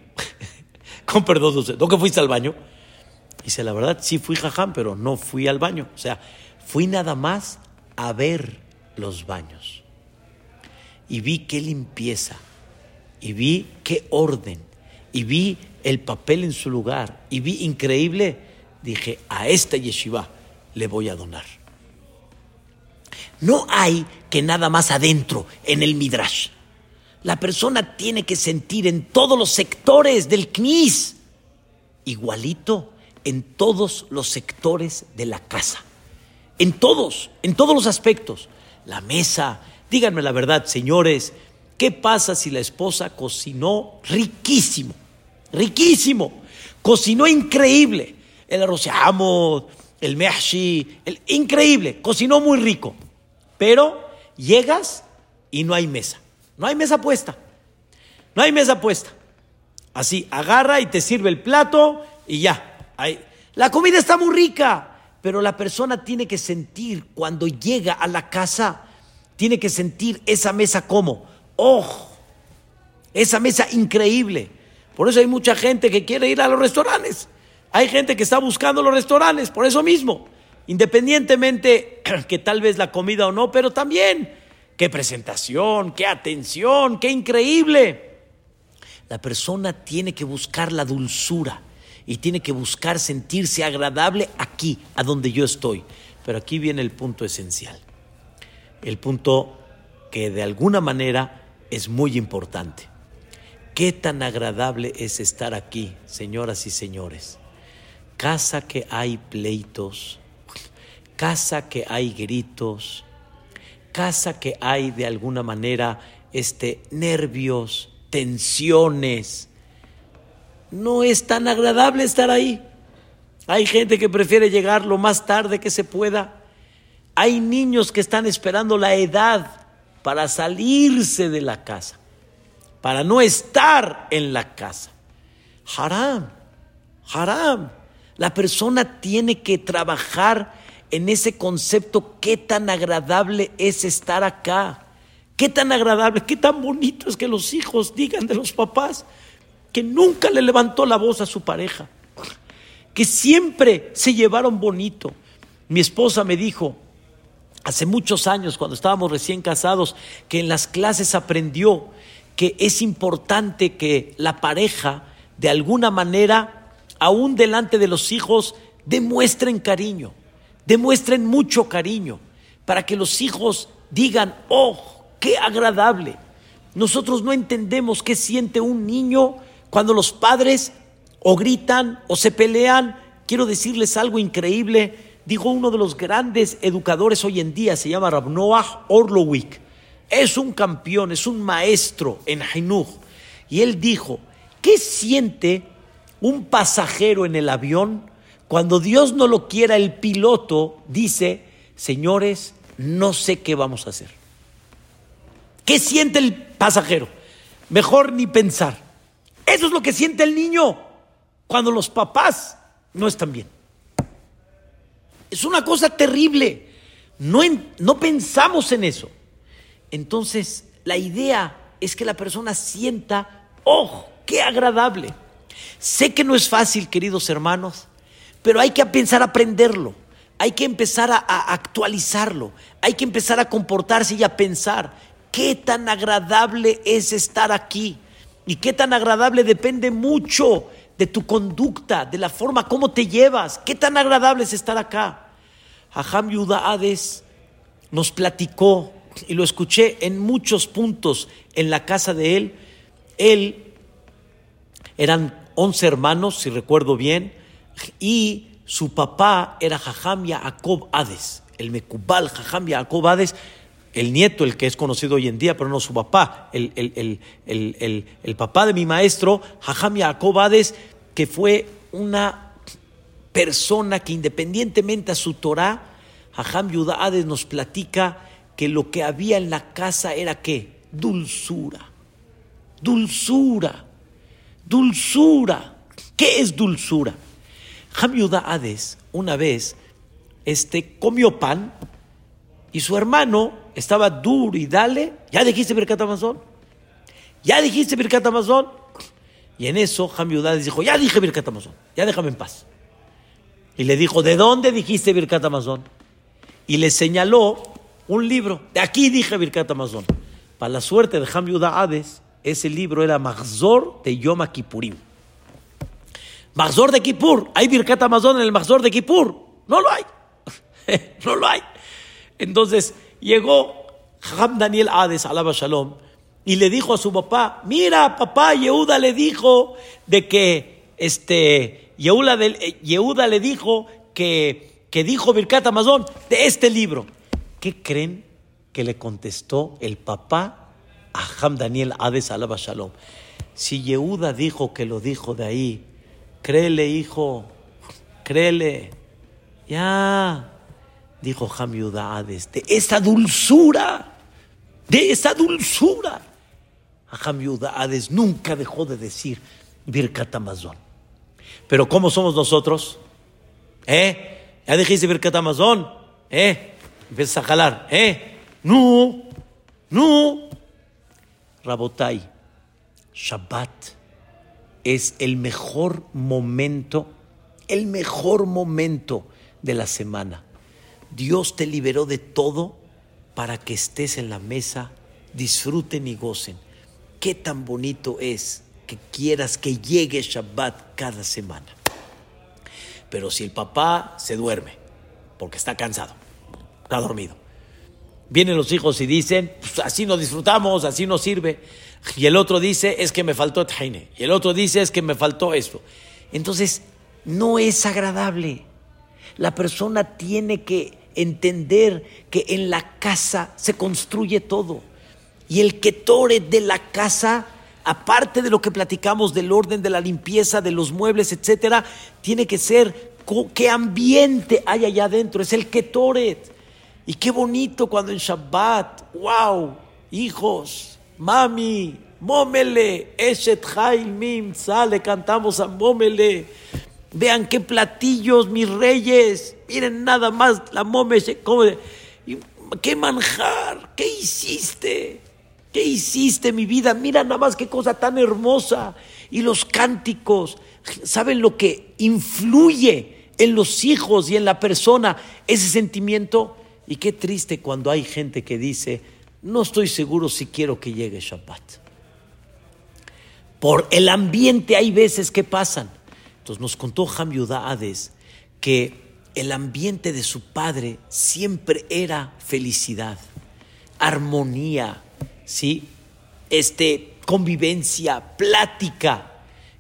Con perdón, ¿no que fuiste al baño? Dice, la verdad, sí fui jajam, pero no fui al baño. O sea, fui nada más a ver los baños. Y vi qué limpieza, y vi qué orden, y vi el papel en su lugar, y vi increíble. Dije, a esta yeshiva le voy a donar. No hay que nada más adentro, en el Midrash. La persona tiene que sentir en todos los sectores del CNIS, igualito en todos los sectores de la casa. En todos, en todos los aspectos. La mesa, díganme la verdad, señores, ¿qué pasa si la esposa cocinó riquísimo? Riquísimo. Cocinó increíble. El arroz el mehshi, el increíble, cocinó muy rico. Pero llegas y no hay mesa. No hay mesa puesta. No hay mesa puesta. Así, agarra y te sirve el plato y ya. La comida está muy rica, pero la persona tiene que sentir cuando llega a la casa, tiene que sentir esa mesa como, oh, esa mesa increíble. Por eso hay mucha gente que quiere ir a los restaurantes. Hay gente que está buscando los restaurantes, por eso mismo. Independientemente que tal vez la comida o no, pero también qué presentación, qué atención, qué increíble. La persona tiene que buscar la dulzura y tiene que buscar sentirse agradable aquí, a donde yo estoy. Pero aquí viene el punto esencial, el punto que de alguna manera es muy importante. ¿Qué tan agradable es estar aquí, señoras y señores? Casa que hay pleitos, casa que hay gritos, casa que hay de alguna manera este, nervios, tensiones. No es tan agradable estar ahí. Hay gente que prefiere llegar lo más tarde que se pueda. Hay niños que están esperando la edad para salirse de la casa, para no estar en la casa. Haram, haram. La persona tiene que trabajar en ese concepto, qué tan agradable es estar acá. Qué tan agradable, qué tan bonito es que los hijos digan de los papás que nunca le levantó la voz a su pareja, que siempre se llevaron bonito. Mi esposa me dijo hace muchos años, cuando estábamos recién casados, que en las clases aprendió que es importante que la pareja, de alguna manera, aún delante de los hijos, demuestren cariño demuestren mucho cariño para que los hijos digan, oh, qué agradable. Nosotros no entendemos qué siente un niño cuando los padres o gritan o se pelean. Quiero decirles algo increíble. Dijo uno de los grandes educadores hoy en día, se llama Rabnoah Orlowik. Es un campeón, es un maestro en Hainuch. Y él dijo, ¿qué siente un pasajero en el avión cuando Dios no lo quiera, el piloto dice, señores, no sé qué vamos a hacer. ¿Qué siente el pasajero? Mejor ni pensar. Eso es lo que siente el niño cuando los papás no están bien. Es una cosa terrible. No, no pensamos en eso. Entonces, la idea es que la persona sienta, oh, qué agradable. Sé que no es fácil, queridos hermanos, pero hay que a aprenderlo, hay que empezar a, actualizarlo, hay que empezar a comportarse y a pensar qué tan agradable es estar aquí. Y qué tan agradable depende mucho de tu conducta, de la forma como te llevas. Qué tan agradable es estar acá. Aham Yuda Hades nos platicó y lo escuché en muchos puntos en la casa de él. Él eran once hermanos, si recuerdo bien, y su papá era Jajam Yaakov Hades, el Mekubal Jajam Yaakov Hades, el nieto, el que es conocido hoy en día, pero no su papá, el, el, papá de mi maestro, Jajam Yaakov Hades, que fue una persona que independientemente a su Torah, Jajam Yuda Hades nos platica que lo que había en la casa era qué? Dulzura. Dulzura. Dulzura. ¿Qué es dulzura? Hamiuda Hades una vez este, comió pan y su hermano estaba duro y dale, ¿ya dijiste Birkat Amazon? ¿Ya dijiste Birkat Amazon? Y en eso Hamiuda Hades dijo, ya dije Birkat Amazon, ya déjame en paz. Y le dijo, ¿de dónde dijiste Birkat Amazon? Y le señaló un libro, de aquí dije Birkat Amazon. Para la suerte de Hamiuda Hades, ese libro era Magzor de Yom Kippurim. Mazor de Kippur. ¿Hay Birkat Amazon en el Mazor de Kippur? No lo hay. no lo hay. Entonces llegó Ham Daniel Hades, alaba Shalom, y le dijo a su papá, mira papá, Yehuda le dijo de que, este, Yehuda, Yehuda le dijo que, que dijo Birkat Amazon de este libro. ¿Qué creen que le contestó el papá a Ham Daniel Hades, alaba Shalom? Si Yehuda dijo que lo dijo de ahí, Créele, hijo, créele. Ya, dijo Hades, de esa dulzura, de esa dulzura. Hades nunca dejó de decir Birkat Amazon. Pero ¿cómo somos nosotros? ¿Eh? ¿Ya dijiste Birkat Amazon? ¿Eh? Empiezas a jalar. ¿Eh? No, no. Rabotai, Shabbat es el mejor momento, el mejor momento de la semana. Dios te liberó de todo para que estés en la mesa, disfruten y gocen. Qué tan bonito es que quieras que llegue Shabbat cada semana. Pero si el papá se duerme, porque está cansado, está dormido, vienen los hijos y dicen, pues así no disfrutamos, así no sirve. Y el otro dice, es que me faltó Tjaine. Y el otro dice, es que me faltó esto. Entonces, no es agradable. La persona tiene que entender que en la casa se construye todo. Y el ketore de la casa, aparte de lo que platicamos del orden de la limpieza, de los muebles, etcétera, tiene que ser qué ambiente hay allá adentro. Es el ketoret. Y qué bonito cuando en Shabbat, wow, hijos, mami, Mómele, Eshet Mim, sale, cantamos a Mómele. Vean qué platillos, mis reyes. Miren nada más la Mómele, qué manjar, qué hiciste. ¿Qué hiciste, mi vida? Mira nada más qué cosa tan hermosa. Y los cánticos, ¿saben lo que influye en los hijos y en la persona? Ese sentimiento. Y qué triste cuando hay gente que dice, no estoy seguro si quiero que llegue Shabbat. Por el ambiente hay veces que pasan. Entonces nos contó Ham Hades que el ambiente de su padre siempre era felicidad, armonía, ¿sí? Este, convivencia, plática.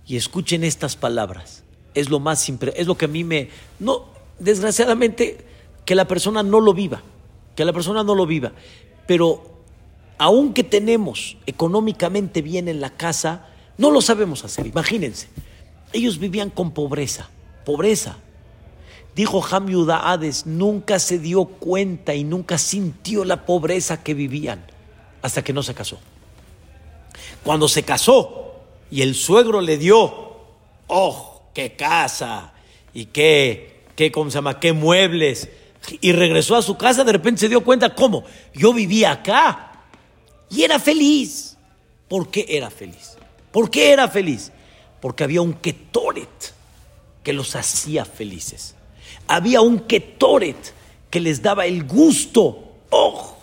Y escuchen estas palabras. Es lo más simple, es lo que a mí me no desgraciadamente que la persona no lo viva, que la persona no lo viva, pero aunque tenemos económicamente bien en la casa, no lo sabemos hacer, imagínense. Ellos vivían con pobreza, pobreza. Dijo Ham Hades, nunca se dio cuenta y nunca sintió la pobreza que vivían hasta que no se casó. Cuando se casó y el suegro le dio, oh, qué casa y qué, qué, ¿cómo se llama? Qué muebles. Y regresó a su casa, de repente se dio cuenta, ¿cómo? Yo vivía acá y era feliz. ¿Por qué era feliz? ¿Por qué era feliz? Porque había un ketoret que los hacía felices. Había un ketoret que les daba el gusto. ¡Oh!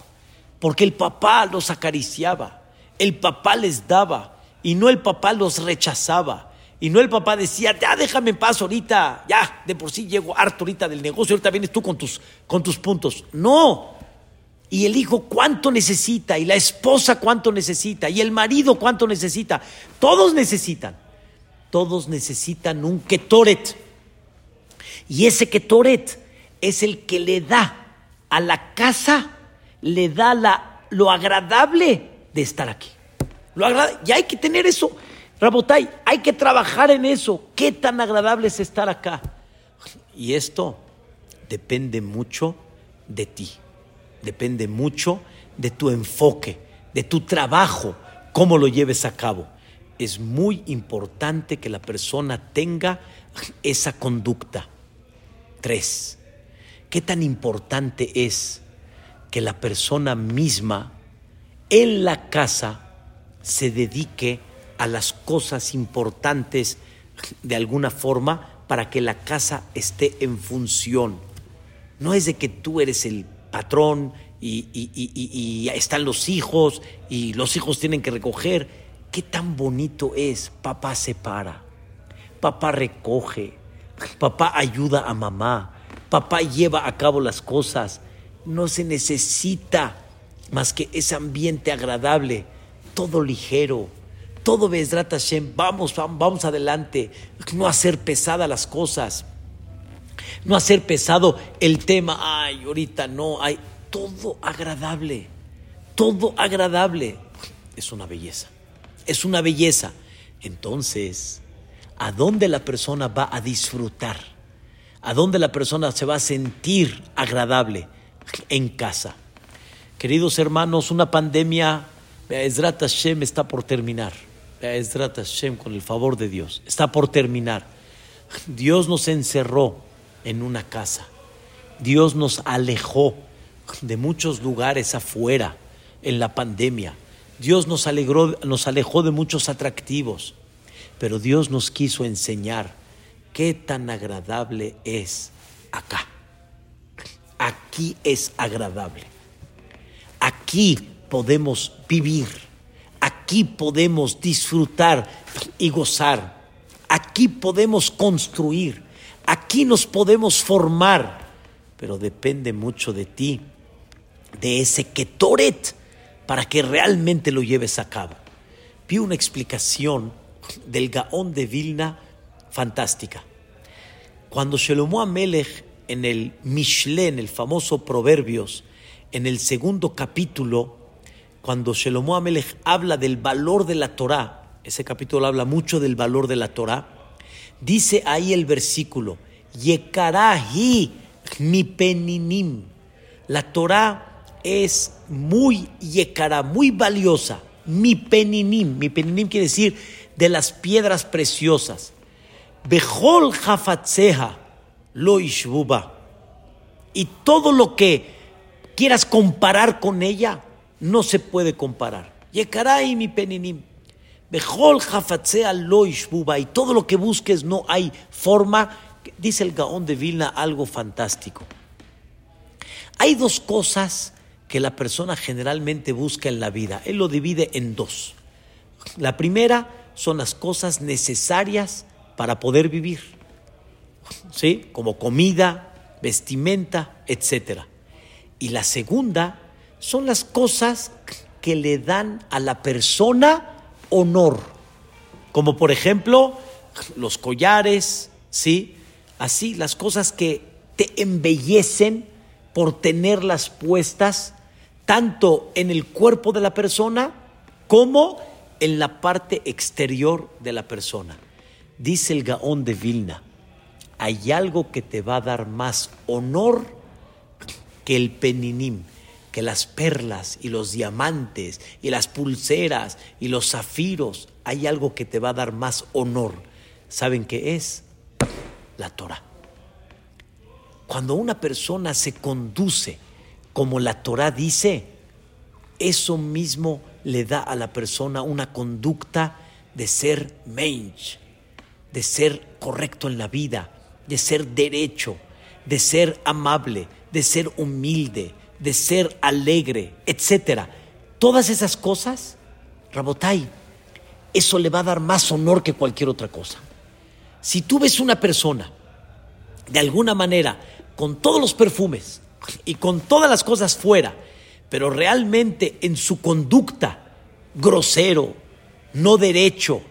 Porque el papá los acariciaba, el papá les daba y no el papá los rechazaba. Y no el papá decía, ya déjame en paz ahorita, ya, de por sí llego harto ahorita del negocio, ahorita vienes tú con tus, con tus puntos. No, y el hijo cuánto necesita, y la esposa cuánto necesita, y el marido cuánto necesita. Todos necesitan. Todos necesitan un ketoret. Y ese ketoret es el que le da a la casa, le da la, lo agradable de estar aquí. Lo y hay que tener eso. Rabotay, hay que trabajar en eso. ¿Qué tan agradable es estar acá? Y esto depende mucho de ti depende mucho de tu enfoque, de tu trabajo, cómo lo lleves a cabo. Es muy importante que la persona tenga esa conducta. Tres, ¿qué tan importante es que la persona misma en la casa se dedique a las cosas importantes de alguna forma para que la casa esté en función? No es de que tú eres el patrón y, están los hijos y los hijos tienen que recoger. Qué tan bonito es. Papá se para, papá recoge, papá ayuda a mamá, papá lleva a cabo las cosas. No se necesita más que ese ambiente agradable, todo ligero, todo Bezrat Hashem, vamos, vamos adelante, no hacer pesadas las cosas no hacer pesado el tema, ay, ahorita no, hay todo agradable, todo agradable. Es una belleza, es una belleza. Entonces, ¿a dónde la persona va a disfrutar? ¿A dónde la persona se va a sentir agradable? En casa. Queridos hermanos, una pandemia, Ezrat Hashem está por terminar. Ezrat Hashem, con el favor de Dios, está por terminar. Dios nos encerró en una casa. Dios nos alejó de muchos lugares afuera en la pandemia. Dios nos, alegró, nos alejó de muchos atractivos, pero Dios nos quiso enseñar qué tan agradable es acá. aquí es agradable. Aquí podemos vivir. Aquí podemos disfrutar y gozar. Aquí podemos construir. Aquí nos podemos formar. Pero depende mucho de ti, de ese ketoret, para que realmente lo lleves a cabo. Vi una explicación del Gaón de Vilna fantástica. Cuando Shelomo Amelech en el Mishle, en el famoso Proverbios, en el segundo capítulo, cuando Shelomo Amelech habla del valor de la Torah, ese capítulo habla mucho del valor de la Torah, dice ahí el versículo, Yekarahi mi peninim. La Torah es muy yekara, muy valiosa. Mi peninim, mi peninim quiere decir de las piedras preciosas. Bejol jafatzeja lo ishbuba. Y todo lo que quieras comparar con ella, no se puede comparar. Yekarai mi peninim. Bejol jafatzea lo ishbuba. Y todo lo que busques no hay forma. Dice el Gaón de Vilna algo fantástico. Hay dos cosas que la persona generalmente busca en la vida. Él lo divide en dos. La primera son las cosas necesarias para poder vivir, ¿sí? Como comida, vestimenta, etc. Y la segunda son las cosas que le dan a la persona honor, como por ejemplo los collares, ¿sí? Así, las cosas que te embellecen por tenerlas puestas tanto en el cuerpo de la persona como en la parte exterior de la persona. Dice el Gaón de Vilna, hay algo que te va a dar más honor que el peninim, que las perlas y los diamantes y las pulseras y los zafiros. Hay algo que te va a dar más honor. ¿Saben qué es? La Torah. Cuando una persona se conduce como la Torah dice, eso mismo le da a la persona una conducta de ser mensch, de ser correcto en la vida, de ser derecho, de ser amable, de ser humilde, de ser alegre, etc. Todas esas cosas, Rabotai, eso le va a dar más honor que cualquier otra cosa. Si tú ves una persona, de alguna manera, con todos los perfumes y con todas las cosas fuera, pero realmente en su conducta, grosero, no derecho,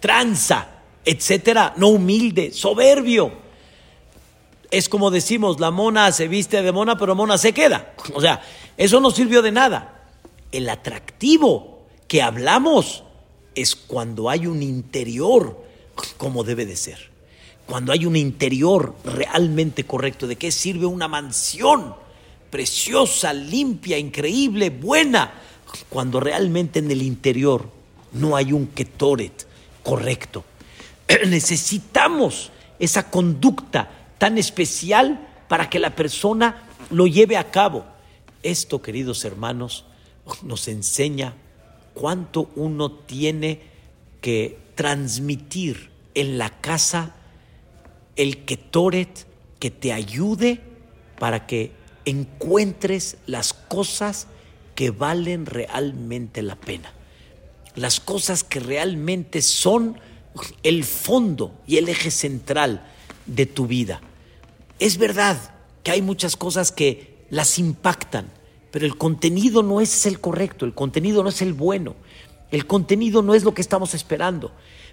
tranza, etcétera, no humilde, soberbio. Es como decimos, la mona se viste de mona, pero mona se queda. O sea, eso no sirvió de nada. El atractivo que hablamos es cuando hay un interior como debe de ser. Cuando hay un interior realmente correcto. ¿De qué sirve una mansión? Preciosa, limpia, increíble, buena, cuando realmente en el interior no hay un ketoret correcto. Necesitamos esa conducta tan especial para que la persona lo lleve a cabo. Esto, queridos hermanos, nos enseña cuánto uno tiene que transmitir en la casa el ketoret que te ayude para que encuentres las cosas que valen realmente la pena. Las cosas que realmente son el fondo y el eje central de tu vida. Es verdad que hay muchas cosas que las impactan, pero el contenido no es el correcto, el contenido no es el bueno, el contenido no es lo que estamos esperando.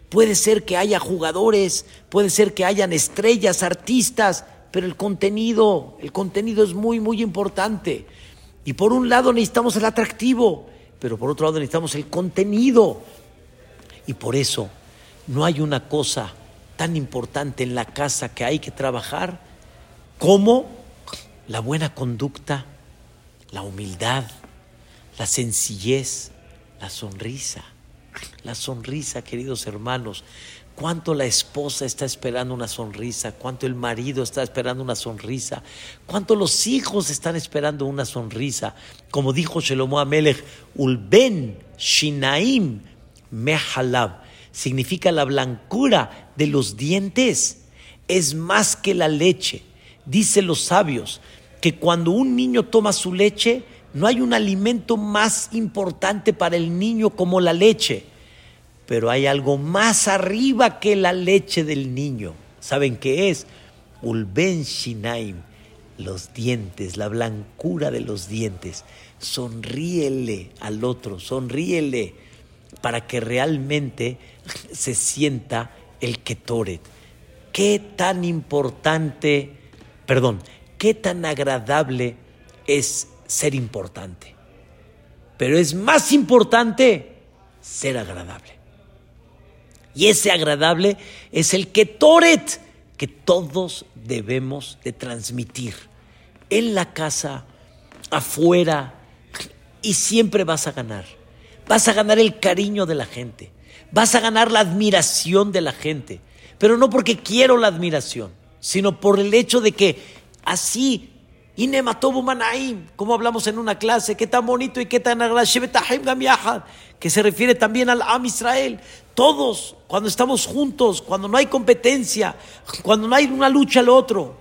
Puede ser que haya jugadores, puede ser que hayan estrellas, artistas, pero el contenido, el contenido es muy, muy importante. Y por un lado necesitamos el atractivo, pero por otro lado necesitamos el contenido. Y por eso no hay una cosa tan importante en la casa que hay que trabajar como la buena conducta, la humildad, la sencillez, la sonrisa. La sonrisa, queridos hermanos, cuánto la esposa está esperando una sonrisa, cuánto el marido está esperando una sonrisa, cuánto los hijos están esperando una sonrisa. Como dijo Shelomo Amelech, Ulben Shinaim Mehalab, significa la blancura de los dientes, es más que la leche. Dicen los sabios que cuando un niño toma su leche, no hay un alimento más importante para el niño como la leche. Pero hay algo más arriba que la leche del niño. ¿Saben qué es? Ulben Shinaim, los dientes, la blancura de los dientes. Sonríele al otro, sonríele para que realmente se sienta el Ketoret. Qué tan importante, perdón, qué tan agradable es ser importante. Pero es más importante ser agradable. Y ese agradable es el Ketoret que todos debemos de transmitir en la casa, afuera, y siempre vas a ganar. Vas a ganar el cariño de la gente, vas a ganar la admiración de la gente, pero no porque quiero la admiración, sino por el hecho de que así, Inematobu como hablamos en una clase, qué tan bonito y qué tan agradable, que se refiere también al Am Israel. Todos, cuando estamos juntos, cuando no hay competencia, cuando no hay una lucha al otro.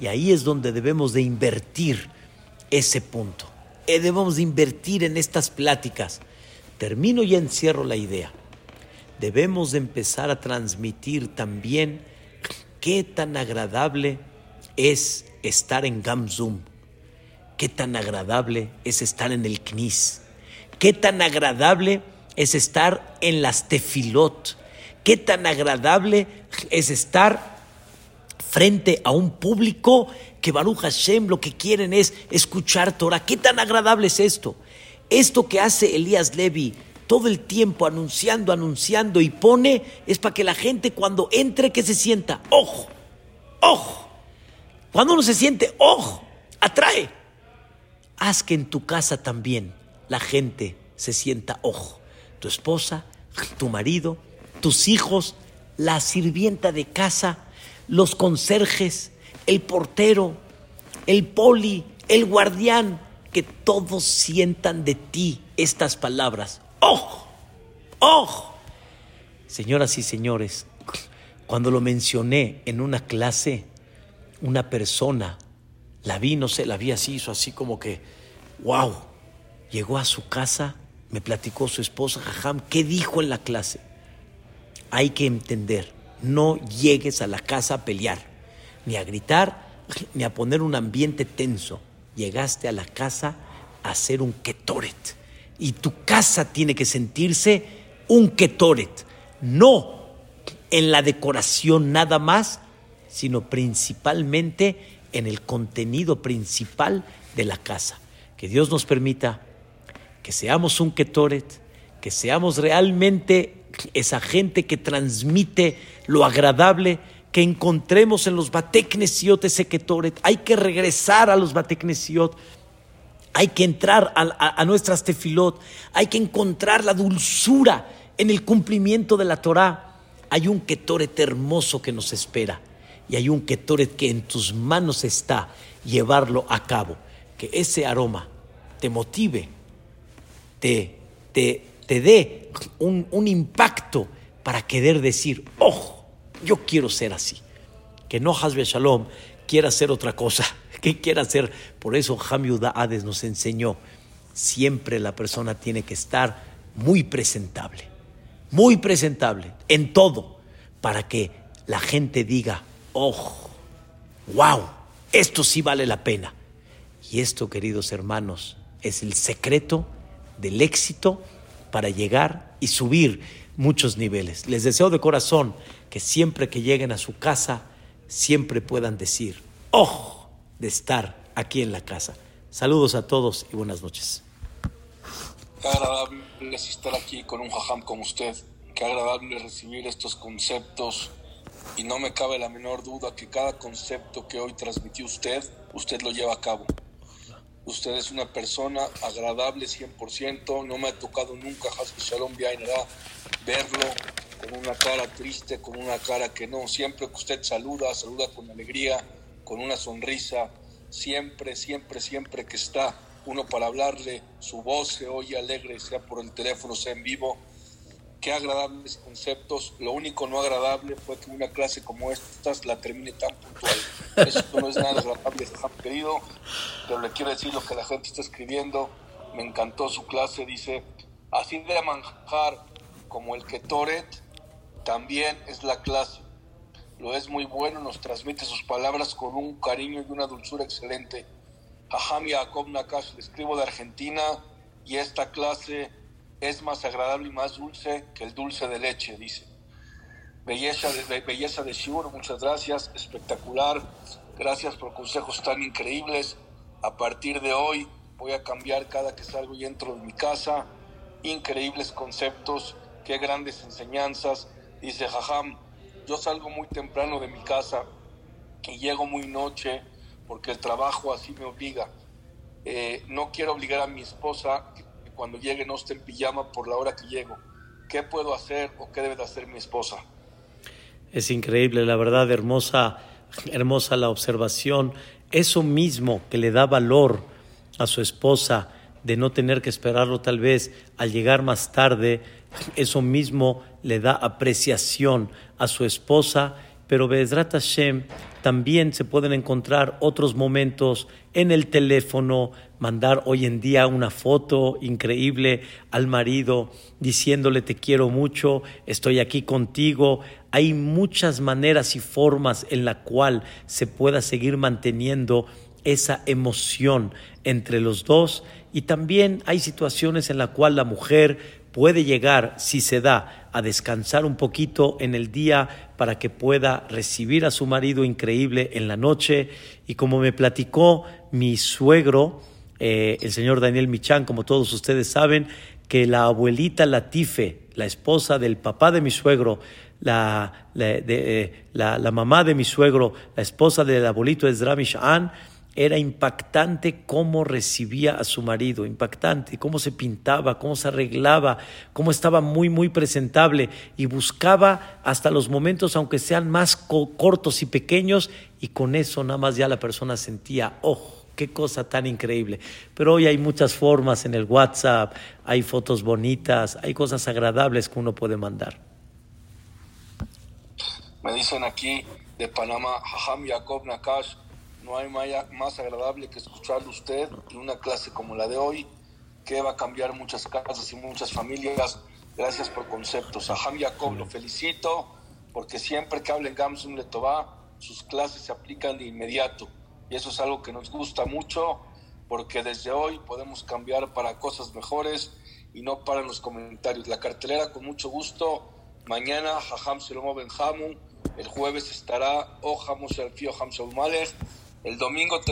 Y ahí es donde debemos de invertir ese punto. Eh, debemos de invertir en estas pláticas. Termino y encierro la idea. Debemos de empezar a transmitir también qué tan agradable es estar en Gamzum, qué tan agradable es estar en el Knis, qué tan agradable es estar en las tefilot. Qué tan agradable es estar frente a un público que Baruch Hashem lo que quieren es escuchar Torah. Qué tan agradable es esto. Esto que hace Elías Levi todo el tiempo anunciando, anunciando y pone es para que la gente cuando entre que se sienta, ojo, ojo. Cuando uno se siente, ojo, atrae. Haz que en tu casa también la gente se sienta, ojo tu esposa, tu marido, tus hijos, la sirvienta de casa, los conserjes, el portero, el poli, el guardián, que todos sientan de ti estas palabras. ¡Ojo! ¡Ojo! Señoras y señores, cuando lo mencioné en una clase, una persona la vi, no sé, la vi así, hizo así como que, wow, llegó a su casa me platicó su esposa, Jajam, ¿qué dijo en la clase? Hay que entender, no llegues a la casa a pelear, ni a gritar, ni a poner un ambiente tenso. Llegaste a la casa a hacer un ketoret. Y tu casa tiene que sentirse un ketoret, no en la decoración nada más, sino principalmente en el contenido principal de la casa. Que Dios nos permita que seamos un Ketoret, que seamos realmente esa gente que transmite lo agradable, que encontremos en los Bateknesiot ese Ketoret. Hay que regresar a los Bateknesiot, hay que entrar a, nuestras tefilot, hay que encontrar la dulzura en el cumplimiento de la Torah. Hay un Ketoret hermoso que nos espera y hay un Ketoret que en tus manos está llevarlo a cabo. Que ese aroma te motive te, te, te dé un, un, impacto para querer decir, ojo, yo quiero ser así. Que no Hasbe Shalom quiera hacer otra cosa, que quiera hacer. Por eso Hamiuda Hades nos enseñó, siempre la persona tiene que estar muy presentable, muy presentable en todo, para que la gente diga, ojo, wow, esto sí vale la pena. Y esto, queridos hermanos, es el secreto del éxito para llegar y subir muchos niveles. Les deseo de corazón que siempre que lleguen a su casa, siempre puedan decir, ojo de estar aquí en la casa. Saludos a todos y buenas noches. Qué agradable es estar aquí con un jajam como usted. Qué agradable recibir estos conceptos. Y no me cabe la menor duda que cada concepto que hoy transmitió usted, usted lo lleva a cabo. Usted es una persona agradable 100%. No me ha tocado nunca, Hasbe Shalom verlo con una cara triste, con una cara que no. Siempre que usted saluda, saluda con alegría, con una sonrisa. Siempre, siempre, siempre que está uno para hablarle, su voz se oye alegre, sea por el teléfono, sea en vivo. Qué agradables conceptos. Lo único no agradable fue que una clase como esta la termine tan puntual. Eso no es nada agradable, querido, pero le quiero decir lo que la gente está escribiendo. Me encantó su clase, dice, así de manjar como el que Toret, también es la clase. Lo es muy bueno, nos transmite sus palabras con un cariño y una dulzura excelente. Jajam Yaakov Nakash, le escribo de Argentina y esta clase es más agradable y más dulce que el dulce de leche, dice. Belleza de, belleza de muchas gracias, espectacular. Gracias por consejos tan increíbles. A partir de hoy voy a cambiar cada que salgo y entro de mi casa. Increíbles conceptos, qué grandes enseñanzas. Dice Jajam, yo salgo muy temprano de mi casa y llego muy noche porque el trabajo así me obliga. Eh, no quiero obligar a mi esposa que cuando llegue no esté pijama por la hora que llego. ¿Qué puedo hacer o qué debe de hacer mi esposa? Es increíble, la verdad, hermosa, hermosa la observación. Eso mismo que le da valor a su esposa de no tener que esperarlo tal vez al llegar más tarde, eso mismo le da apreciación a su esposa, pero Bezrat Hashem también se pueden encontrar otros momentos en el teléfono, mandar hoy en día una foto increíble al marido diciéndole te quiero mucho, estoy aquí contigo. Hay muchas maneras y formas en la cual se pueda seguir manteniendo esa emoción entre los dos y también hay situaciones en la cual la mujer puede llegar, si se da, a descansar un poquito en el día para que pueda recibir a su marido increíble en la noche. Y como me platicó mi suegro, eh, el señor Daniel Michán, como todos ustedes saben, que la abuelita Latife, la esposa del papá de mi suegro, la, eh, la, la, mamá de mi suegro, la esposa del abuelito Ezra Mishán, era impactante cómo recibía a su marido, impactante, cómo se pintaba, cómo se arreglaba, cómo estaba muy, muy presentable y buscaba hasta los momentos, aunque sean más cortos y pequeños, y con eso nada más ya la persona sentía, oh, qué cosa tan increíble. Pero hoy hay muchas formas en el WhatsApp, hay fotos bonitas, hay cosas agradables que uno puede mandar. Me dicen aquí de Panamá, Jajam Yacob Nakash, no hay más agradable que escucharlo usted en una clase como la de hoy, que va a cambiar muchas casas y muchas familias. Gracias por conceptos. A Ham Jacob lo felicito, porque siempre que hablen Gamsun Letová, sus clases se aplican de inmediato. Y eso es algo que nos gusta mucho, porque desde hoy podemos cambiar para cosas mejores y no para los comentarios. La cartelera con mucho gusto. Mañana Jajam Selomo Benjamu. El jueves estará Ojamos el Fío Malech. El domingo